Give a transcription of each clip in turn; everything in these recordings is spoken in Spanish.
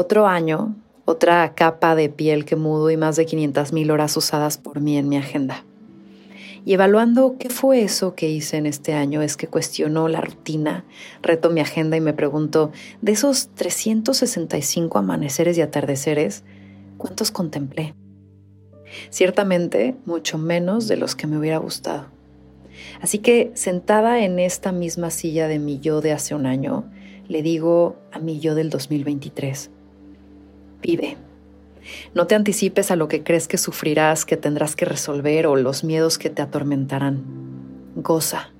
Otro año, otra capa de piel que mudo y más de 500 mil horas usadas por mí en mi agenda. Y evaluando qué fue eso que hice en este año, es que cuestionó la rutina, reto mi agenda y me pregunto, de esos 365 amaneceres y atardeceres, ¿cuántos contemplé? Ciertamente, mucho menos de los que me hubiera gustado. Así que, sentada en esta misma silla de mi yo de hace un año, le digo a mi yo del 2023, vive no te anticipes a lo que crees que sufrirás, que tendrás que resolver o los miedos que te atormentarán. Goza,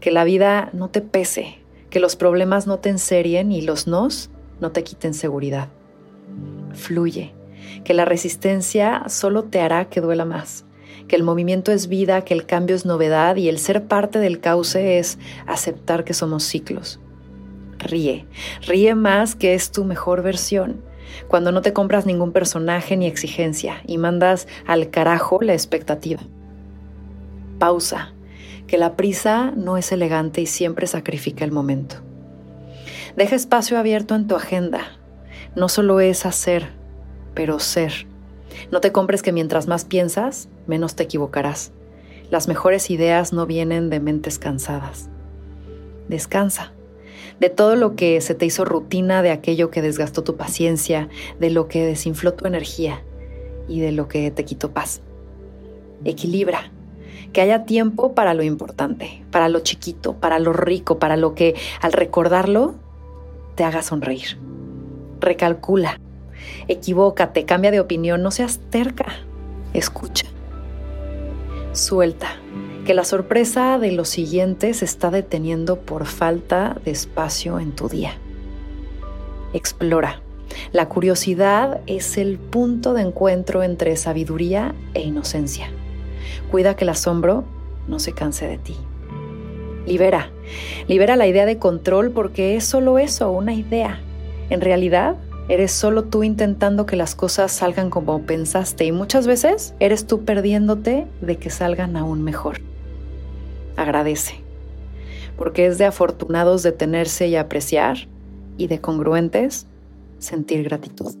que la vida no te pese, que los problemas no te enserien y los nos no te quiten seguridad. Fluye, que la resistencia solo te hará que duela más, que el movimiento es vida, que el cambio es novedad y el ser parte del cauce es aceptar que somos ciclos. Ríe, ríe más que es tu mejor versión cuando no te compras ningún personaje ni exigencia y mandas al carajo la expectativa. Pausa, que la prisa no es elegante y siempre sacrifica el momento. Deja espacio abierto en tu agenda. No solo es hacer, pero ser. No te compres que mientras más piensas, menos te equivocarás. Las mejores ideas no vienen de mentes cansadas. Descansa de todo lo que se te hizo rutina, de aquello que desgastó tu paciencia, de lo que desinfló tu energía y de lo que te quitó paz. Equilibra, que haya tiempo para lo importante, para lo chiquito, para lo rico, para lo que al recordarlo te haga sonreír. Recalcula, equivócate, cambia de opinión, no seas terca, escucha, suelta que la sorpresa de lo siguiente se está deteniendo por falta de espacio en tu día. Explora. La curiosidad es el punto de encuentro entre sabiduría e inocencia. Cuida que el asombro no se canse de ti. Libera. Libera la idea de control porque es solo eso, una idea. En realidad, eres solo tú intentando que las cosas salgan como pensaste y muchas veces eres tú perdiéndote de que salgan aún mejor agradece, porque es de afortunados detenerse y apreciar y de congruentes sentir gratitud.